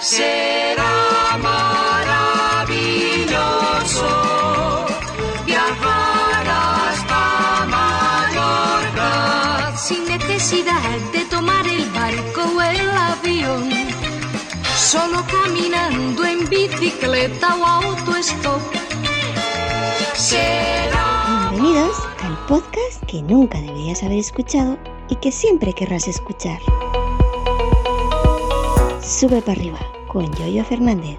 será maravilloso viajar hasta Mallorca sin necesidad de tomar el barco o el avión, solo caminando en bicicleta o autostop. será Bienvenidos al podcast que nunca deberías haber escuchado y que siempre querrás escuchar. Sube para arriba con Yoyo Fernández.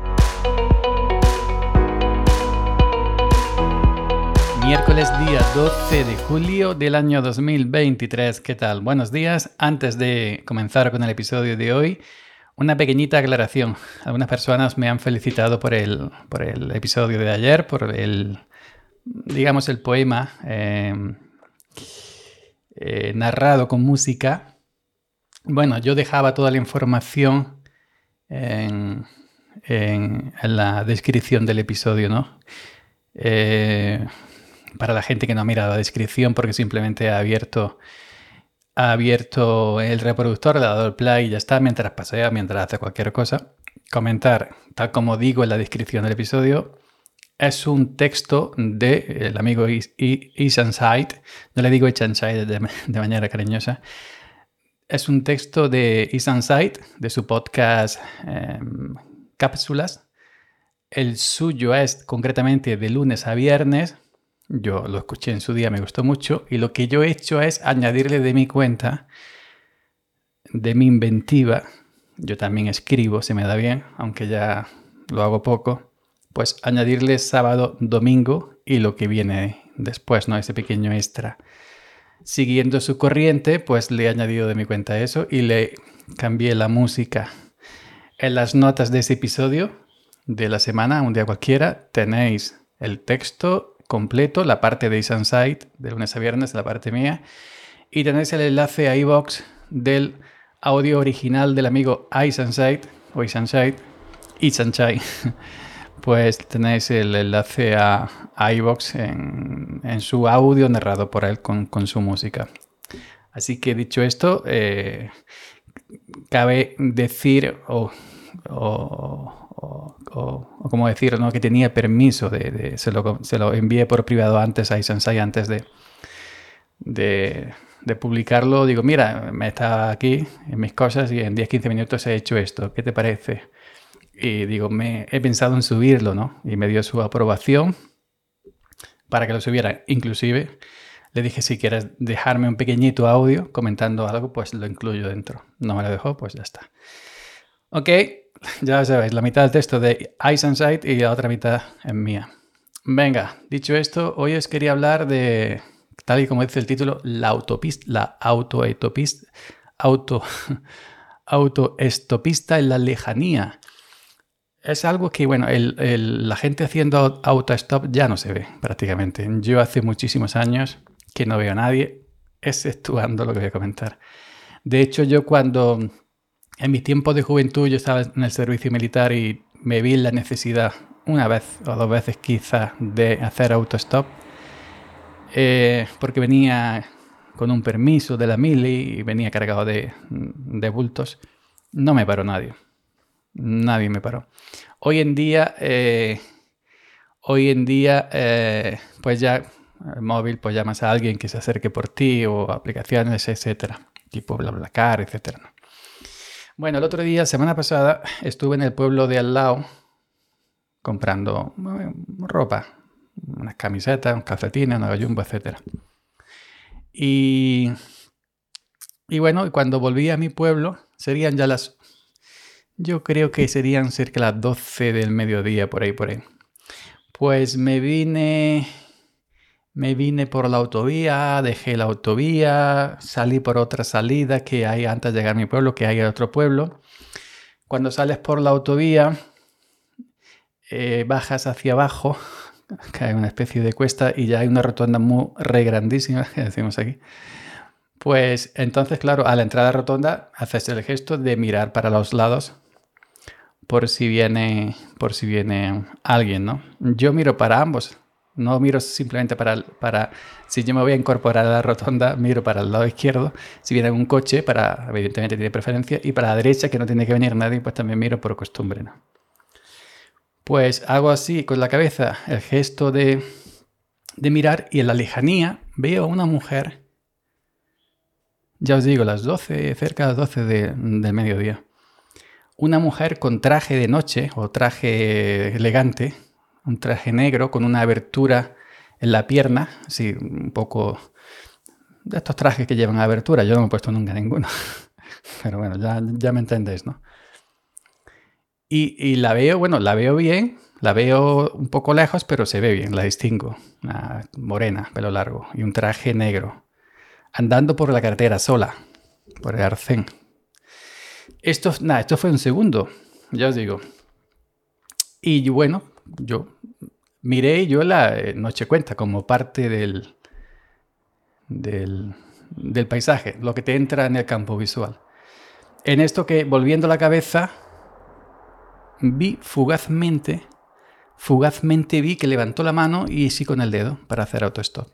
Miércoles día 12 de julio del año 2023. ¿Qué tal? Buenos días. Antes de comenzar con el episodio de hoy, una pequeñita aclaración. Algunas personas me han felicitado por el, por el episodio de ayer, por el, digamos, el poema eh, eh, narrado con música. Bueno, yo dejaba toda la información en, la descripción del episodio, ¿no? Eh, para la gente que no ha mirado la descripción, porque simplemente ha abierto, ha abierto el reproductor, le ha dado el play y ya está, mientras pasea, mientras hace cualquier cosa. Comentar, tal como digo en la descripción del episodio, es un texto del amigo Is- I- Isan Said, no le digo Isan Said de, de manera cariñosa, es un texto de Isan de su podcast em, Cápsulas. El suyo es concretamente de lunes a viernes. Yo lo escuché en su día, me gustó mucho. Y lo que yo he hecho es añadirle de mi cuenta, de mi inventiva. Yo también escribo, se me da bien, aunque ya lo hago poco. Pues añadirle sábado, domingo y lo que viene después, ¿no? Ese pequeño extra siguiendo su corriente, pues le he añadido de mi cuenta eso y le cambié la música. En las notas de ese episodio de la semana, un día cualquiera, tenéis el texto completo, la parte de Isanside, de lunes a viernes, la parte mía, y tenéis el enlace a iVox del audio original del amigo Isanside, o Isanside, Isanside. Pues tenéis el enlace a, a iVoox en, su audio narrado por él con, su música. Así que dicho esto, eh, cabe decir, o, o, como decir, ¿no? que tenía permiso, de, se, lo, se envié por privado antes a Isansai antes de, de, de publicarlo. Digo, mira, me está aquí en mis cosas y en 10-15 minutos he hecho esto, ¿qué te parece? Y digo, me he pensado en subirlo, ¿no? Y me dio su aprobación para que lo subiera. Inclusive le dije, si quieres dejarme un pequeñito audio comentando algo, pues lo incluyo dentro. No me lo dejó, pues ya está. Ok, ya sabéis, la mitad del texto de Ice and Sight y la otra mitad es mía. Venga, dicho esto, hoy os quería hablar de, tal y como dice el título, la autopista, la autoetopista, auto, autoestopista en la lejanía. Es algo que, bueno, la gente haciendo autostop ya no se ve prácticamente. Yo hace muchísimos años que no veo a nadie, exceptuando lo que voy a comentar. De hecho, yo cuando en mi tiempo de juventud yo estaba en el servicio militar y me vi la necesidad, una vez o dos veces quizás, de hacer autostop, eh, porque venía con un permiso de la mili y venía cargado de bultos, no me paró nadie. Nadie me paró. Hoy en día, eh, hoy en día, eh, pues ya el móvil, pues llamas a alguien que se acerque por ti o aplicaciones, etcétera, tipo BlaBlaCar, etcétera. ¿no? Bueno, el otro día, semana pasada, estuve en el pueblo de al lado comprando eh, ropa, unas camisetas, unos calcetines, una gallumba, etcétera. Y, y bueno, cuando volví a mi pueblo, serían ya las yo creo que serían cerca de las 12 del mediodía, por ahí, por ahí. Pues me vine, me vine por la autovía, dejé la autovía, salí por otra salida que hay antes de llegar a mi pueblo, que hay en otro pueblo. Cuando sales por la autovía, eh, bajas hacia abajo, hay una especie de cuesta y ya hay una rotonda muy re grandísima, que decimos aquí. Pues entonces, claro, a la entrada rotonda haces el gesto de mirar para los lados por si viene, por si viene alguien, ¿no? Yo miro para ambos No miro simplemente para, para, si yo me voy a incorporar a la rotonda, miro para el lado izquierdo. Si viene un coche, para, evidentemente tiene preferencia. Y para la derecha, que no tiene que venir nadie, pues también miro por costumbre. ¿no? Pues hago así con la cabeza el gesto de, de mirar y en la lejanía veo a una mujer, ya os digo, las 12, cerca de las 12 de, del mediodía. Una mujer con traje de noche o traje elegante, un traje negro con una abertura en la pierna, así un poco de estos trajes que llevan abertura. Yo no me he puesto nunca ninguno, pero bueno, ya, ya me entendéis, ¿no? Y, la veo, bueno, la veo bien, la veo un poco lejos, pero se ve bien, la distingo. Una morena, pelo largo y un traje negro. Andando por la carretera sola, por el arcén. Esto, nada, esto fue un segundo, ya os digo. Y bueno, yo miré yo la eh, noche cuenta como parte del, del, paisaje, lo que te entra en el campo visual. En esto que, volviendo la cabeza, vi fugazmente, fugazmente vi que levantó la mano y sí con el dedo para hacer autostop.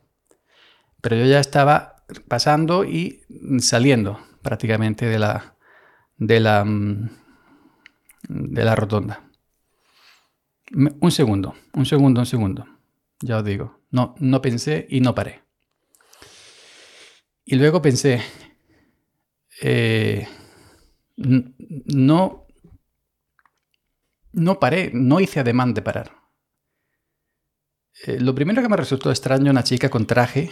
Pero yo ya estaba pasando y saliendo prácticamente de la, de la, mm, de la rotonda. Un segundo, un segundo, un segundo. Ya os digo. No, no pensé y no paré. Y luego pensé, eh, no, no paré, no hice ademán de parar. Eh, lo primero que me resultó extraño, una chica con traje,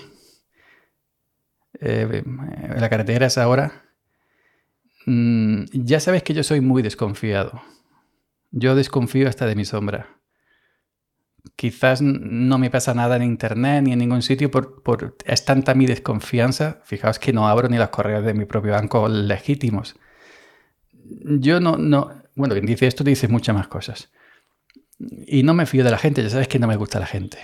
eh, en la carretera es ahora, mm, ya sabes que yo soy muy desconfiado. Yo desconfío hasta de mi sombra. Quizás no me pasa nada en internet ni en ningún sitio por, por es tanta mi desconfianza. Fijaos que no abro ni las correas de mi propio banco legítimos. Yo no, no, bueno, quien dice esto dice muchas más cosas. Y no me fío de la gente, ya sabes que no me gusta la gente.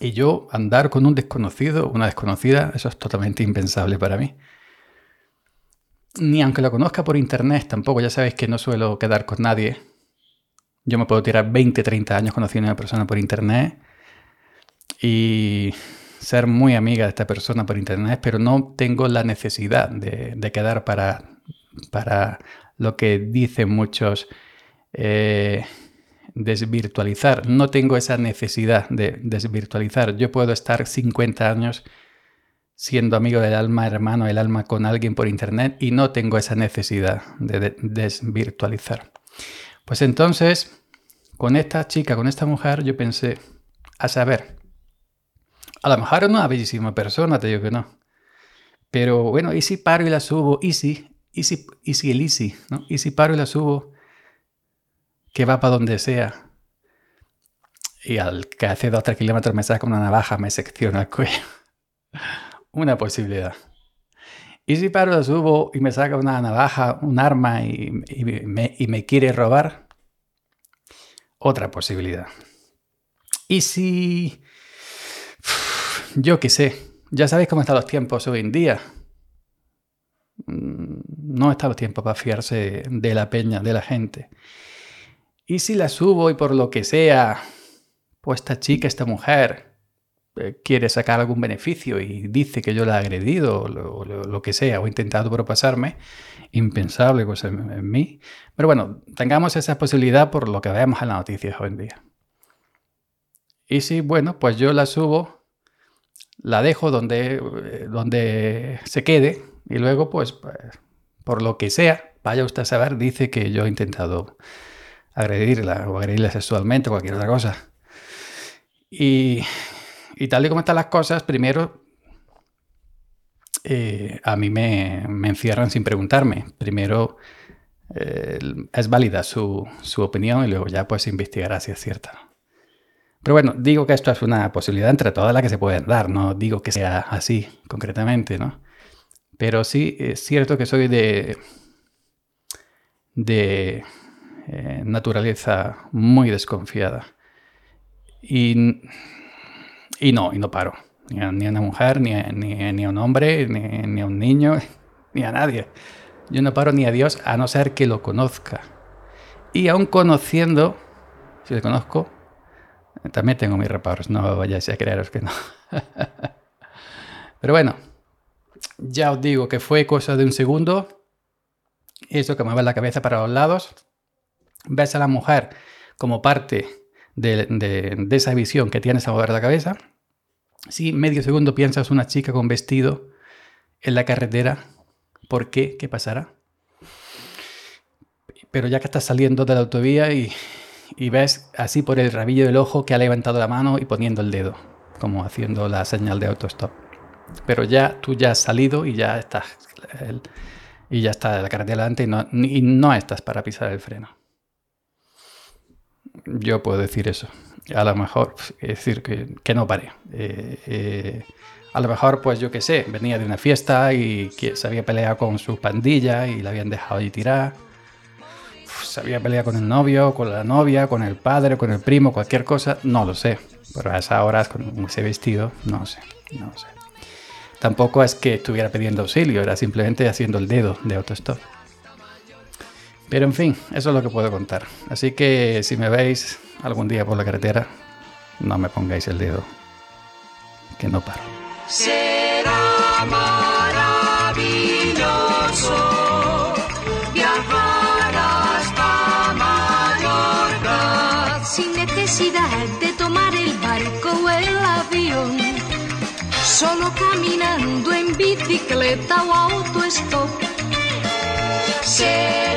Y yo andar con un desconocido, una desconocida, eso es totalmente impensable para mí. Ni aunque lo conozca por internet, tampoco, ya sabéis que no suelo quedar con nadie. Yo me puedo tirar 20, 30 años conociendo a una persona por internet y ser muy amiga de esta persona por internet, pero no tengo la necesidad de, quedar para, para lo que dicen muchos eh, desvirtualizar. No tengo esa necesidad de desvirtualizar. Yo puedo estar 50 años siendo amigo del alma, hermano del alma con alguien por internet y no tengo esa necesidad de, desvirtualizar. Pues entonces, con esta chica, con esta mujer, yo pensé, a saber, a lo mejor una bellísima persona, te digo que no. Pero bueno, ¿y si paro y la subo? ¿Y si? ¿Y si, y si el easy? ¿no? ¿Y si paro y la subo? Que va para donde sea. Y al que hace dos o tres kilómetros me saca una navaja, me secciona el cuello. Una posibilidad. ¿Y si paro subo y me saca una navaja, un arma y, y, me, quiere robar? Otra posibilidad. ¿Y si... Yo qué sé, ya sabéis cómo están los tiempos hoy en día no está los tiempos para fiarse de la peña, de la gente. Y si la subo y por lo que sea, pues esta chica, esta mujer, quiere sacar algún beneficio y dice que yo la he agredido o lo, que sea, o he intentado propasarme, impensable en, en, mí. Pero bueno, tengamos esa posibilidad por lo que vemos en las noticias hoy en día. Y si, bueno, pues yo la subo, la dejo donde, eh, donde se quede y luego, pues, pues por lo que sea, vaya usted a saber, dice que yo he intentado agredirla o agredirla sexualmente o cualquier otra cosa. Y, y tal y como están las cosas, primero eh, a mí me, encierran sin preguntarme. Primero eh, es válida su, su, opinión y luego ya pues investigará si es cierta. Pero bueno, digo que esto es una posibilidad entre todas las que se pueden dar, no digo que sea así concretamente, ¿no? Pero sí es cierto que soy de, de eh, naturaleza muy desconfiada. Y, y, no, y no paro. Ni a, ni a una mujer, ni a, ni, ni a un hombre, ni, a un niño, ni a nadie. Yo no paro ni a Dios a no ser que lo conozca. Y aún conociendo, si le conozco, También tengo mis reparos, no vayáis a creeros que no. Pero bueno, ya os digo que fue cosa de un segundo. Eso que mueve la cabeza para los lados. Ves a la mujer como parte de, esa visión que tienes a mover la cabeza. Si medio segundo piensas una chica con vestido en la carretera, ¿por qué? ¿Qué pasará? Pero ya que estás saliendo de la autovía y, ves así por el rabillo del ojo que ha levantado la mano y poniendo el dedo, como haciendo la señal de autostop. Pero ya tú ya has salido y ya estás y ya está la carretera delante y no estás para pisar el freno. Yo puedo decir eso. A lo mejor, es decir, que, que no paré. Eh, eh, a lo mejor, pues yo qué sé, venía de una fiesta y que se había peleado con su pandilla y la habían dejado ahí tirar se había peleado con el novio, con la novia, con el padre, con el primo, cualquier cosa, no lo sé. Pero a esas horas con ese vestido, no sé, no sé. Tampoco es que estuviera pidiendo auxilio, era simplemente haciendo el dedo de autostop. Pero en fin, eso es lo que puedo contar. Así que si me veis algún día por la carretera, no me pongáis el dedo, que no paro. Será maravilloso viajar hasta Mallorca. sin necesidad de tomar el barco o el avión, solo caminando en bicicleta o autostop. Será